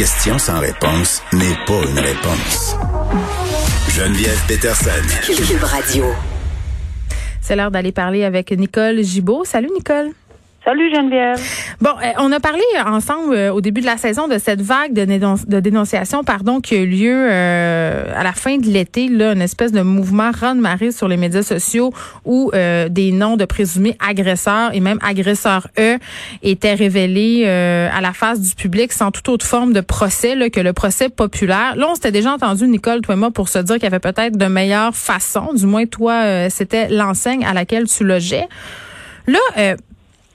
Question sans réponse n'est pas une réponse. Geneviève Peterson. Cube Radio. C'est l'heure d'aller parler avec Nicole Gibault. Salut Nicole. Salut Geneviève. Bon, euh, on a parlé ensemble euh, au début de la saison de cette vague de, dénonci- de dénonciation pardon, qui a eu lieu euh, à la fin de l'été, là, une espèce de mouvement run-marée sur les médias sociaux où euh, des noms de présumés agresseurs et même agresseurs eux étaient révélés à la face du public sans toute autre forme de procès là, que le procès populaire. Là, on s'était déjà entendu, Nicole, toi et moi, pour se dire qu'il y avait peut-être de meilleures façons. Du moins, toi, c'était l'enseigne à laquelle tu logeais. Là,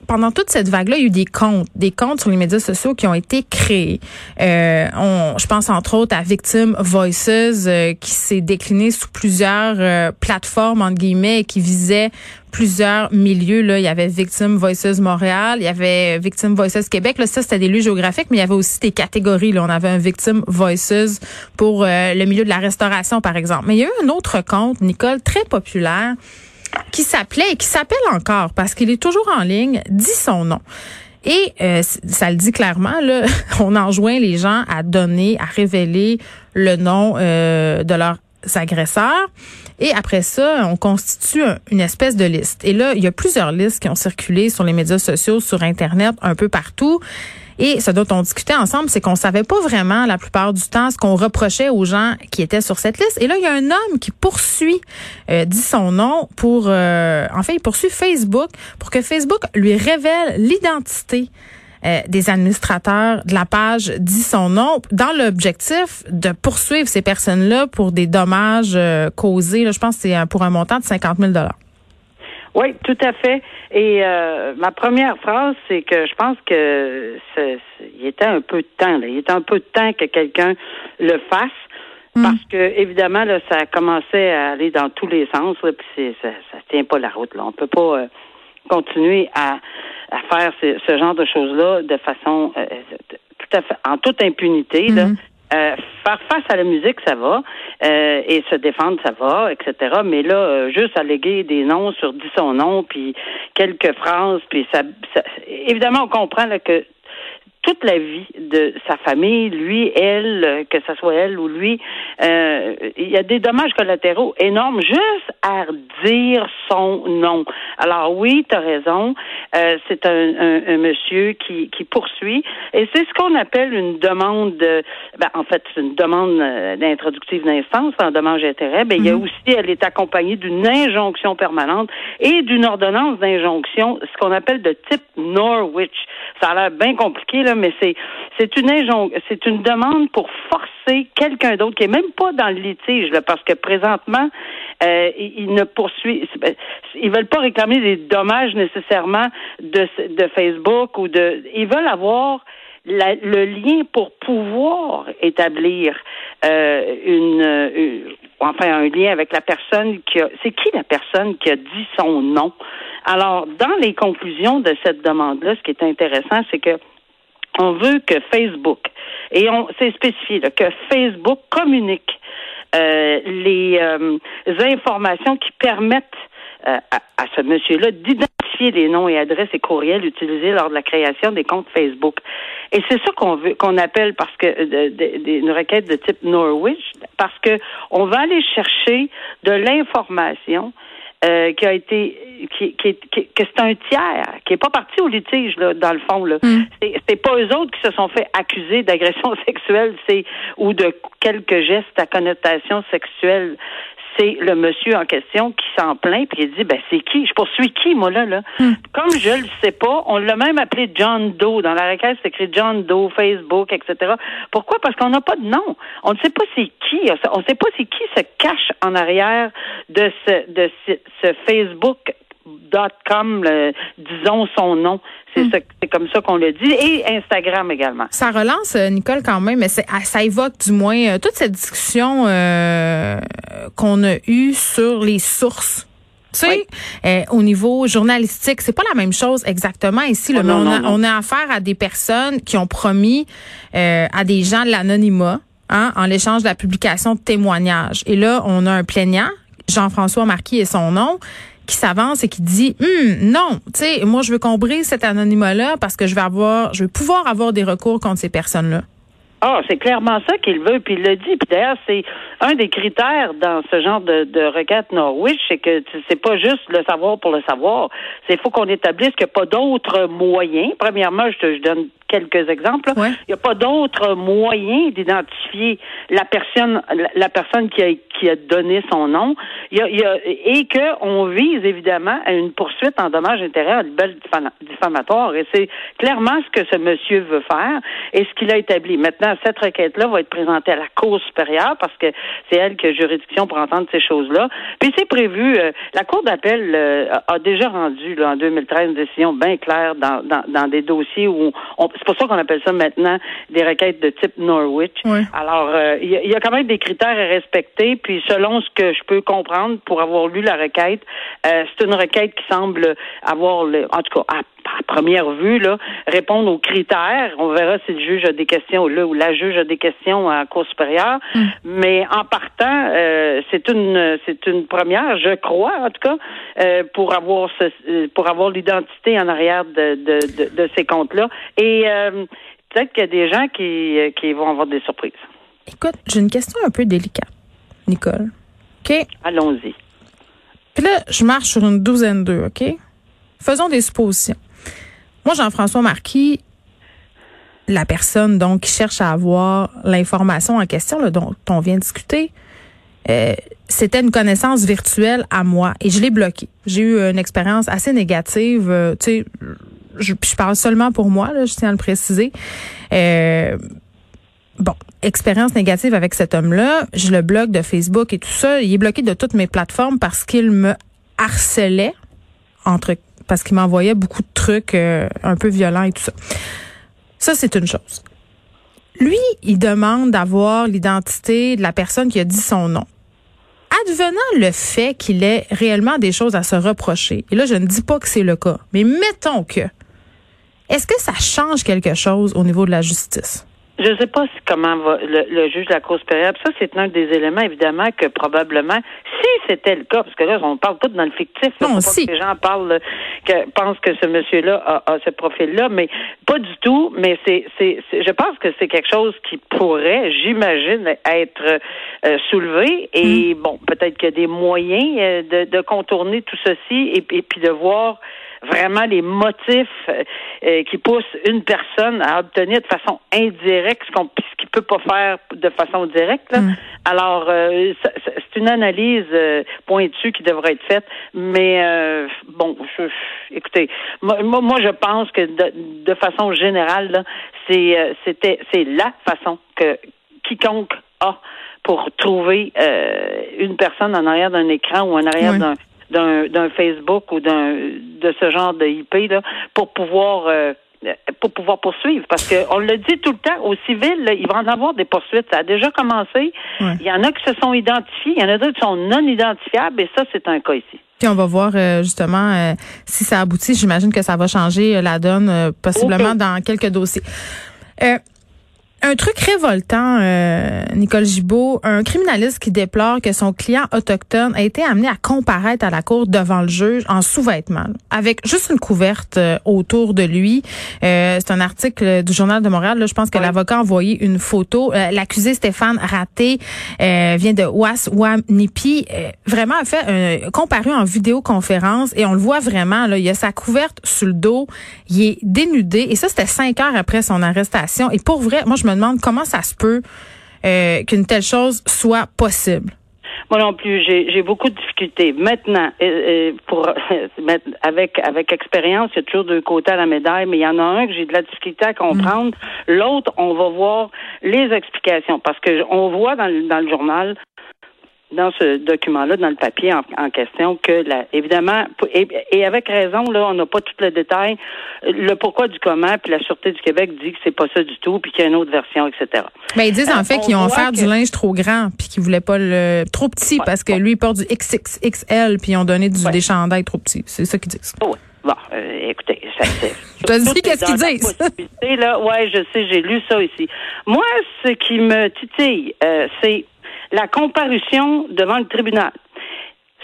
pendant toute cette vague-là, il y a eu des comptes, des comptes sur les médias sociaux qui ont été créés. Euh, on, je pense entre autres à Victim Voices, euh, qui s'est décliné sous plusieurs euh, plateformes entre guillemets et qui visait plusieurs milieux. Là, il y avait Victim Voices Montréal, il y avait Victim Voices Québec. Là, ça c'était des lieux géographiques, mais il y avait aussi des catégories. Là, on avait un Victim Voices pour euh, le milieu de la restauration, par exemple. Mais il y a eu un autre compte, Nicole, très populaire qui s'appelait et qui s'appelle encore parce qu'il est toujours en ligne, dit son nom. Et euh, ça le dit clairement, là, on enjoint les gens à donner, à révéler le nom euh, de leurs agresseurs. Et après ça, on constitue un- une espèce de liste. Et là, il y a plusieurs listes qui ont circulé sur les médias sociaux, sur Internet, un peu partout. Et ce dont on discutait ensemble, c'est qu'on savait pas vraiment la plupart du temps ce qu'on reprochait aux gens qui étaient sur cette liste. Et là, il y a un homme qui poursuit, euh, dit son nom pour, euh, en il poursuit Facebook pour que Facebook lui révèle l'identité euh, des administrateurs de la page dit son nom dans l'objectif de poursuivre ces personnes-là pour des dommages euh, causés. Je pense que c'est euh, pour un montant de 50 000 Oui, tout à fait. Et euh, ma première phrase, c'est que je pense que c'est- c'est- il était un peu de temps. Là. Il était un peu de temps que quelqu'un le fasse. Parce que évidemment, là, ça commençait à aller dans tous les sens, là, puis c'est, ça, ça tient pas la route. Là. On peut pas euh, continuer à, à faire ce, ce genre de choses-là de façon euh, tout à fait en toute impunité. Là. Euh, faire face à la musique, ça va, euh, et se défendre, ça va, etc. Mais là, euh, juste alléguer des noms sur dit son nom, puis quelques phrases, puis ça, ça- évidemment, on comprend là, que toute la vie de sa famille, lui, elle, euh, que ce soit elle ou lui, euh, il y a des dommages collatéraux énormes juste à dire son nom. Alors oui, tu as raison, euh, c'est un, un, un monsieur qui, qui poursuit et c'est ce qu'on appelle une demande, de, ben, en fait, c'est une demande euh, d'introductive d'instance en dommage d'intérêt. Ben, il y a aussi, elle est accompagnée d'une injonction permanente et d'une ordonnance d'injonction, ce qu'on appelle de type Norwich. Ça a l'air bien compliqué, là, mais c'est c'est une c'est une demande pour forcer quelqu'un d'autre qui est même pas dans le litige, là, parce que présentement, euh, ils, ne poursuivent, ils veulent pas réclamer des dommages nécessairement de, de Facebook ou de, ils veulent avoir le lien pour pouvoir établir euh, une, une- enfin un lien avec la personne qui a c'est qui la personne qui a dit son nom? Alors dans les conclusions de cette demande là, ce qui est intéressant, c'est que on veut que Facebook et on c'est spécifié que Facebook communique euh, les euh, informations qui permettent euh, à, à ce monsieur-là d'identifier les noms et adresses et courriels utilisés lors de la création des comptes Facebook. Et c'est ça qu'on veut, qu'on appelle parce que de- une requête de type Norwich, parce que on va aller chercher de l'information euh, qui a été qui, qui, qui- que c'est un tiers qui est pas parti au litige là dans le fond là. C'est c'est pas eux autres qui se sont fait accuser d'agression sexuelle c'est ou de quelques gestes à connotation sexuelle c'est le monsieur en question qui s'en plaint puis il dit ben c'est qui? Je poursuis qui moi là là? Comme je le sais pas on l'a même appelé John Doe. Dans la requête c'est écrit John Doe Facebook etc pourquoi? Parce qu'on n'a pas de nom. On ne sait pas c'est qui. On ne sait pas c'est qui se cache en arrière de ce de ce, ce Facebook com, disons son nom. C'est Hmm. c'est comme ça qu'on le dit. Et Instagram également. Ça relance, euh, Nicole, quand même, mais ah, ça évoque du moins euh, toute cette discussion euh, qu'on a eue sur les sources. Tu sais, Oui. euh, au niveau journalistique, c'est pas la même chose exactement ici. Oh non, on, a, non, non. on a affaire à des personnes qui ont promis euh, à des gens de l'anonymat hein, en l'échange de la publication de témoignages. Et là, on a un plaignant, Jean-François Marquis est son nom, qui s'avance et qui dit Hum, non, tu sais, moi je veux qu'on cet anonymat-là parce que je vais avoir, je vais pouvoir avoir des recours contre ces personnes-là. Ah, c'est clairement ça qu'il veut, puis il le dit. Puis d'ailleurs, c'est un des critères dans ce genre de, requête Norwich, c'est que c'est pas juste le savoir pour le savoir. C'est faut qu'on établisse qu'il n'y a pas d'autres moyens. Premièrement, je te je donne quelques exemples. Ouais. Il n'y a pas d'autres moyens d'identifier la personne, la, personne qui a, qui a donné son nom. Il y a, il y a- et que on vise évidemment à une poursuite en dommages intérêts, à libelle diffama- diffamatoire. Et c'est clairement ce que ce monsieur veut faire et ce qu'il a établi. Maintenant, cette requête-là va être présentée à la Cour supérieure parce que c'est elle qui a juridiction pour entendre ces choses-là. Puis c'est prévu. euh, la Cour d'appel euh, a déjà rendu là, en 2013 une décision bien claire dans, dans, dans des dossiers où on, c'est pour ça qu'on appelle ça maintenant des requêtes de type Norwich. Ouais. Alors, euh, il y, a- il y a quand même des critères à respecter. Puis selon ce que je peux comprendre pour avoir lu la requête, euh, c'est une requête qui semble avoir, le, en tout cas, à, à première vue, là, répondre aux critères. On verra si le juge a des questions là ou la juge a des questions à la Cour supérieure. Mais en partant, euh, c'est une c'est une première, je crois, en tout cas, euh, pour avoir ce, euh, pour avoir l'identité en arrière de, de, de, de ces comptes-là. Et euh, peut-être qu'il y a des gens qui, euh, qui vont avoir des surprises. Écoute, j'ai une question un peu délicate, Nicole. OK? Allons-y. Puis là, je marche sur une douzaine d'eux, OK? Faisons des suppositions. Moi, Jean-François Marquis, la personne donc qui cherche à avoir l'information en question là, dont on vient de discuter, euh, c'était une connaissance virtuelle à moi et je l'ai bloqué. J'ai eu une expérience assez négative. euh, tu sais, je, je parle seulement pour moi, là, je tiens à le préciser. Euh, bon, expérience négative avec cet homme-là. Je le bloque de Facebook et tout ça. Il est bloqué de toutes mes plateformes parce qu'il me harcelait entre parce qu'il m'envoyait beaucoup de trucs euh, un peu violents et tout ça. Ça, c'est une chose. Lui, il demande d'avoir l'identité de la personne qui a dit son nom. Advenant le fait qu'il ait réellement des choses à se reprocher, et là, je ne dis pas que c'est le cas, mais mettons que, est-ce que ça change quelque chose au niveau de la justice? Je ne sais pas si comment va le, le juge de la Cour supérieure. Puis Ça, c'est un des éléments, évidemment, que probablement, si c'était le cas, parce que là, on parle pas dans le fictif. là, Non, pas si. que les gens parlent, là, que pensent que ce monsieur-là a, a ce profil-là, mais pas du tout. Mais c'est, c'est, c'est- je pense que c'est quelque chose qui pourrait, j'imagine, être euh, soulevé. Et Mm. bon, peut-être qu'il y a des moyens euh, de, de contourner tout ceci et, et puis de voir vraiment les motifs euh, euh, qui poussent une personne à obtenir de façon indirecte ce qu'on ce qu'il peut pas faire de façon directe. là. Alors, euh, c'est une analyse euh, pointue qui devrait être faite, mais euh, bon, je, écoutez, moi, moi, je pense que de, de façon générale, c'est euh, c'était c'est la façon que quiconque a pour trouver euh, une personne en arrière d'un écran ou en arrière Ouais. D'un Facebook ou d'un de ce genre de IP là pour pouvoir euh, pour pouvoir poursuivre parce que on le dit tout le temps au civil là, il va en avoir des poursuites ça a déjà commencé Ouais. il y en a qui se sont identifiés il y en a d'autres qui sont non identifiables et ça c'est un cas ici Puis on va voir euh, justement euh, si ça aboutit. J'imagine que ça va changer euh, la donne euh, possiblement dans quelques dossiers. Un truc révoltant, euh, Nicole Gibault, un criminaliste qui déplore que son client autochtone a été amené à comparaître à la cour devant le juge en sous-vêtements, avec juste une couverte euh, autour de lui. Euh, c'est un article du Journal de Montréal. Là, je pense que l'avocat a envoyé une photo. Euh, L'accusé Stéphane Raté euh, vient de Ouas-Wanipi. Euh, vraiment a fait un, comparu en vidéoconférence et on le voit vraiment. Là, il a sa couverte sur le dos, il est dénudé et ça c'était cinq heures après son arrestation. Et pour vrai, moi je me demande comment ça se peut euh, qu'une telle chose soit possible. Moi non plus, j'ai beaucoup de difficultés. Maintenant, euh, euh, pour avec avec expérience, il y a toujours deux côtés à la médaille, mais il y en a un que j'ai de la difficulté à comprendre. L'autre, on va voir les explications parce que on voit dans le, dans le journal dans ce document-là, dans le papier en, en question, que la, évidemment, et, et, avec raison, là, on n'a pas tout le détail, le pourquoi du comment, puis la Sûreté du Québec dit que c'est pas ça du tout, puis qu'il y a une autre version, etc. Mais ils disent en Euh, fait qu'ils ont offert que- du linge trop grand, puis qu'ils voulaient pas le trop petit parce que lui il porte du XXXL, puis ils ont donné du, Ouais. des chandails trop petits. C'est ça qu'ils disent. Oh, oui. Bon, euh, écoutez, ça c'est. Tu as dit qu'est-ce qu'ils disent? là. Ouais, je sais, j'ai lu ça ici. Moi, ce qui me titille, euh, c'est la comparution devant le tribunal.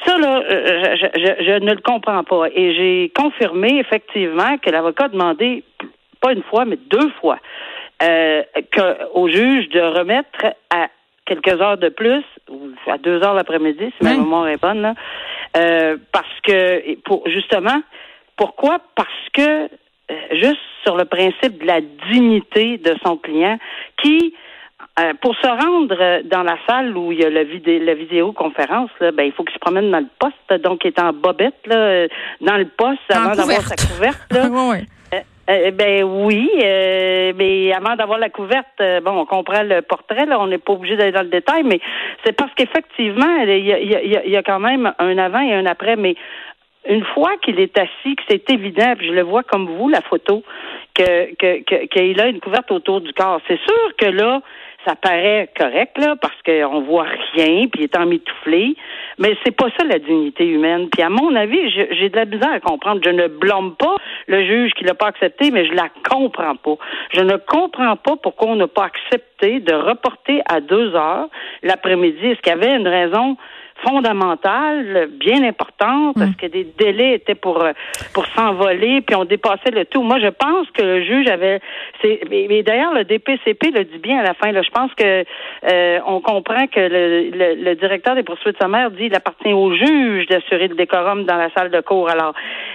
Ça, là, euh, je, je- je ne le comprends pas. Et j'ai confirmé, effectivement, que l'avocat a demandé, pas une fois, mais deux fois, euh, que, au juge de remettre à quelques heures de plus, ou à deux heures l'après-midi, si ma Oui. mémoire est bonne, là, euh, parce que, pour, justement, pourquoi? Parce que, euh, juste sur le principe de la dignité de son client, qui, euh, pour se rendre euh, dans la salle où il y a la, vidé la vidéoconférence, là, ben, il faut qu'il se promène dans le poste, donc il est en bobette, là, euh, dans le poste, avant d'avoir sa couverte. Là. Euh, euh, ben oui, euh, mais avant d'avoir la couverte, euh, bon, on comprend le portrait, là, on n'est pas obligé d'aller dans le détail, mais c'est parce qu'effectivement, il y a, y, y quand même un avant et un après, mais une fois qu'il est assis, que c'est évident, puis je le vois comme vous, la photo, que que- que- qu'il a une couverte autour du corps. C'est sûr que là, ça paraît correct, là, parce qu'on voit rien, puis il est emmitouflé, mais c'est pas ça la dignité humaine. Puis à mon avis, j'ai de la misère à comprendre. Je ne blâme pas le juge qui l'a pas accepté, mais je la comprends pas. Je ne comprends pas pourquoi on n'a pas accepté de reporter à deux heures l'après-midi. Est-ce qu'il y avait une raison fondamentale, bien importante, parce que des délais étaient pour euh, pour s'envoler, puis on dépassait le tout. Moi, je pense que le juge avait, c'est, mais, mais d'ailleurs le DPCP le dit bien à la fin. Là, je pense que euh, on comprend que le, le, le directeur des poursuites sommaires dit il appartient au juge d'assurer le décorum dans la salle de cours. Alors,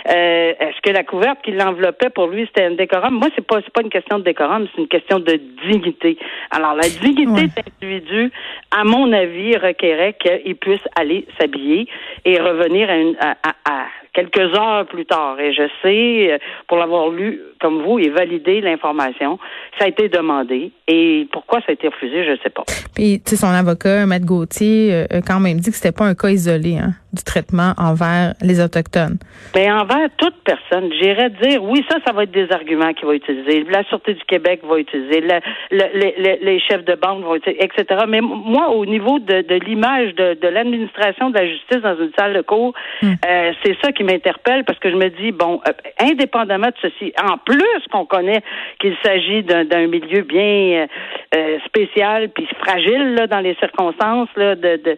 euh, est-ce que la couverte qui l'enveloppait pour lui c'était un décorum? Moi, c'est pas c'est pas une question de décorum, c'est une question de dignité. Alors, la dignité Ouais. de l'individu, à mon avis, requérait qu'il puisse aller s'habiller et revenir à, une, à, à- à quelques heures plus tard. Et je sais, euh, pour l'avoir lu comme vous et validé l'information, ça a été demandé. Et pourquoi ça a été refusé, je ne sais pas. Puis, tu sais, son avocat, Maître Gauthier, euh, a quand même dit que c'était pas un cas isolé hein, du traitement envers les Autochtones. Mais envers toute personne, j'irais dire, oui, ça, ça va être des arguments qu'il va utiliser. La Sûreté du Québec va utiliser, la- les, chefs de banque vont utiliser, etc. Mais moi, au niveau de, de l'image de, de l'administration de la justice dans une salle de cours, euh, c'est ça qui m'interpelle parce que je me dis, bon, euh, indépendamment de ceci, en plus qu'on connaît qu'il s'agit d'un milieu bien euh, euh, spécial puis fragile là, dans les circonstances là, de, de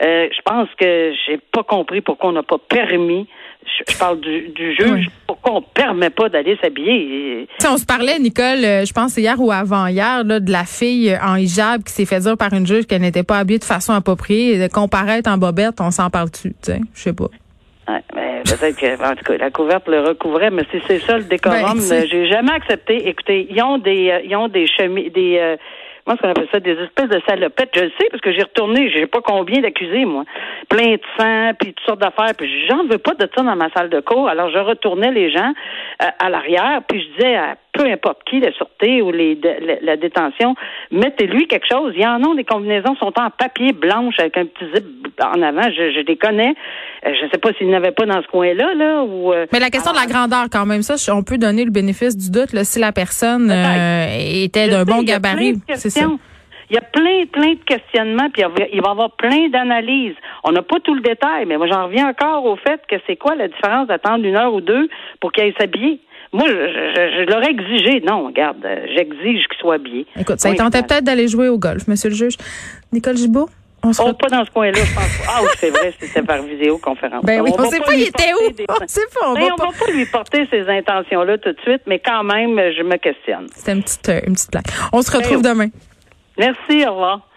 euh, je pense que j'ai pas compris pourquoi on n'a pas permis. Je, je parle du, du juge. Oui. Pourquoi on permet pas d'aller s'habiller on se parlait, Nicole, je pense hier ou avant-hier, là, de la fille en hijab qui s'est fait dire par une juge qu'elle n'était pas habillée de façon appropriée et de comparaître en bobette, on s'en parle-tu, tu sais, je sais pas. Ouais, mais peut-être que, en tout cas, la couverte le recouvrait, mais si c'est ça le décorum, Ben, j'ai jamais accepté. Écoutez, ils ont des, euh, ils ont des chemises, des, euh, comment est-ce qu'on appelle ça, des espèces de salopettes. Je le sais parce que j'ai retourné, j'ai pas combien d'accusés moi, plein de sang, puis toutes sortes d'affaires, puis j'en veux pas de ça dans ma salle de cours. Alors je retournais les gens à l'arrière, puis je disais à peu importe qui, la sûreté ou les, la, la détention, mettez-lui quelque chose. Il y en a des combinaisons sont en papier blanche avec un petit zip en avant. Je, je les connais. Euh, je ne sais pas s'ils n'avaient pas dans ce coin-là, là, ou. euh, Mais la question de la grandeur, quand même, ça, on peut donner le bénéfice du doute là, si la personne euh, était d'un bon gabarit. C'est ça. Il y a plein, plein de questionnements, puis il va- y avoir plein d'analyses. On n'a pas tout le détail, mais moi, j'en reviens encore au fait que c'est quoi la différence d'attendre une heure ou deux pour qu'il aille s'habiller? Moi, je, je, je l'aurais exigé. Non, regarde, euh, j'exige qu'il soit habillé. Écoute, ça tentait peut-être d'aller jouer au golf, monsieur le juge. Nicole Gibault, on se Oh, retrouve. pas dans ce coin-là, je pense. Ah, oui, c'est vrai, c'était par vidéoconférence. Ben oui, on va sait pas il était où? des- On sait pas, on Ben, va on pas. va pas lui porter ces intentions-là tout de suite, mais quand même, je me questionne. C'était une petite, euh, une petite blague. On se retrouve Ben, demain. Merci, au revoir.